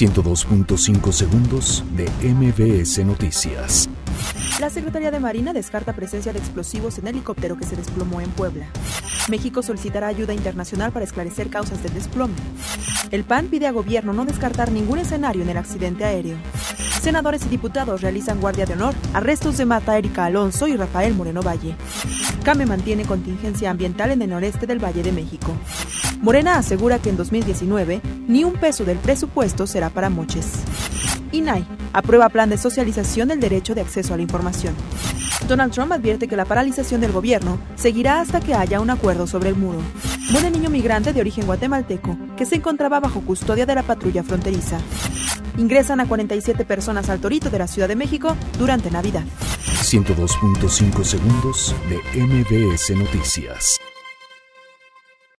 102.5 segundos de MBS Noticias. La Secretaría de Marina descarta presencia de explosivos en helicóptero que se desplomó en Puebla. México solicitará ayuda internacional para esclarecer causas del desplome. El PAN pide a gobierno no descartar ningún escenario en el accidente aéreo. Senadores y diputados realizan guardia de honor, arrestos de Mata Erika Alonso y Rafael Moreno Valle. CAME mantiene contingencia ambiental en el noreste del Valle de México. Morena asegura que en 2019 ni un peso del presupuesto será para moches. INAI aprueba plan de socialización del derecho de acceso a la información. Donald Trump advierte que la paralización del gobierno seguirá hasta que haya un acuerdo sobre el muro. Muere niño migrante de origen guatemalteco que se encontraba bajo custodia de la patrulla fronteriza. Ingresan a 47 personas al Torito de la Ciudad de México durante Navidad. 102.5 segundos de MBS Noticias.